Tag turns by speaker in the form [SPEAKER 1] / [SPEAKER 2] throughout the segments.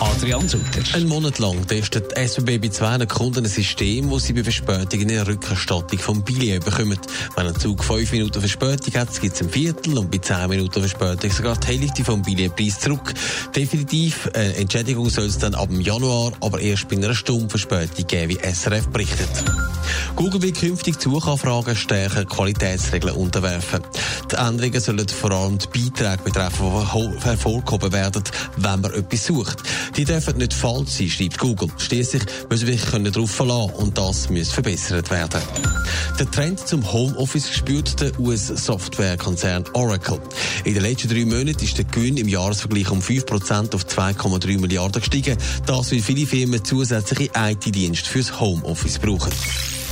[SPEAKER 1] Adrian Sutter.
[SPEAKER 2] Ein Monat lang testet die SBB bei zwei Kunden ein System, wo sie bei Verspätungen eine Rückerstattung vom Billett bekommen. Wenn ein Zug fünf Minuten Verspätung hat, gibt es ein Viertel und bei zehn Minuten Verspätung sogar die Hälfte vom Billetpreis zurück. Definitiv eine Entschädigung soll es dann ab Januar, aber erst bei einer Stunde Verspätung geben, wie SRF berichtet. Google will künftig Suchanfragen stärker Qualitätsregeln unterwerfen. Die Änderungen sollen vor allem die Beiträge betreffen, die hervorgehoben werden, wenn man etwas sucht. Die dürfen nicht falsch sein, schreibt Google. Schließlich müssen wir sich darauf verlassen und das muss verbessert werden. Der Trend zum Homeoffice spürt der US-Softwarekonzern Oracle. In den letzten drei Monaten ist der Gewinn im Jahresvergleich um 5% auf 2,3 Milliarden gestiegen. Das, weil viele Firmen zusätzliche IT-Dienste fürs Homeoffice brauchen.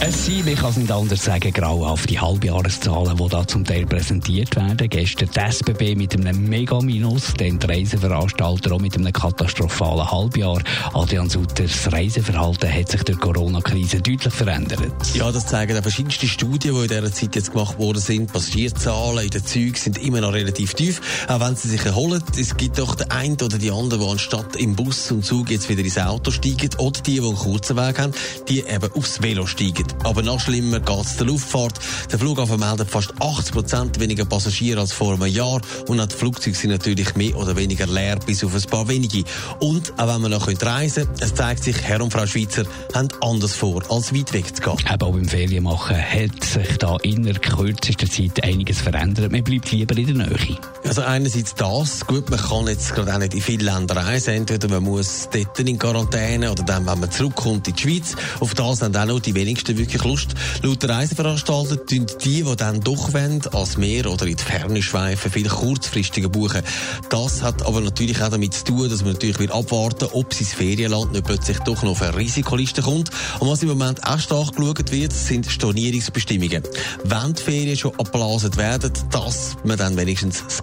[SPEAKER 1] Es sind, ich kann es nicht anders sagen, grauhafte Halbjahreszahlen, die da zum Teil präsentiert werden. Gestern die SBB mit einem Mega-Minus, dann die Reiseveranstalter auch mit einem katastrophalen Halbjahr. Adrian Sutter, Reiseverhalten hat sich durch die Corona-Krise deutlich verändert.
[SPEAKER 2] Ja, das zeigen auch verschiedenste Studien, die in dieser Zeit jetzt gemacht worden sind. Passagierzahlen in den Zügen sind immer noch relativ tief, auch wenn sie sich erholen. Es gibt doch den einen oder die andere, die anstatt im Bus und Zug jetzt wieder ins Auto steigen oder die, die einen kurzen Weg haben, die eben aufs Velo steigen. Aber noch schlimmer geht es der Luftfahrt. Der Flughafen meldet fast 80 Prozent weniger Passagiere als vor einem Jahr und auch die Flugzeuge sind natürlich mehr oder weniger leer, bis auf ein paar wenige. Und auch wenn man noch reisen können, es zeigt sich, Herr und Frau Schweizer haben anders vor, als weit weg zu gehen.
[SPEAKER 1] Eben auch beim Ferienmachen hat sich da innerhalb kürzester Zeit einiges verändert. Man bleibt lieber in der Nähe.
[SPEAKER 2] Also einerseits das, gut, man kann jetzt gerade auch nicht in viele Länder reisen, entweder man muss dort in Quarantäne oder dann, wenn man zurückkommt in die Schweiz. Auf das haben auch noch die wenigsten wirklich Lust. Laut Reiseveranstalter tun die, die dann doch wollen, als Meer oder in die Ferne schweifen, viel kurzfristiger buchen. Das hat aber natürlich auch damit zu tun, dass man natürlich will abwarten, ob sein Ferienland nicht plötzlich doch noch auf eine Risikoliste kommt. Und was im Moment auch stark geschaut wird, sind Stornierungsbestimmungen. Wenn die Ferien schon abblasen werden, dass man dann wenigstens das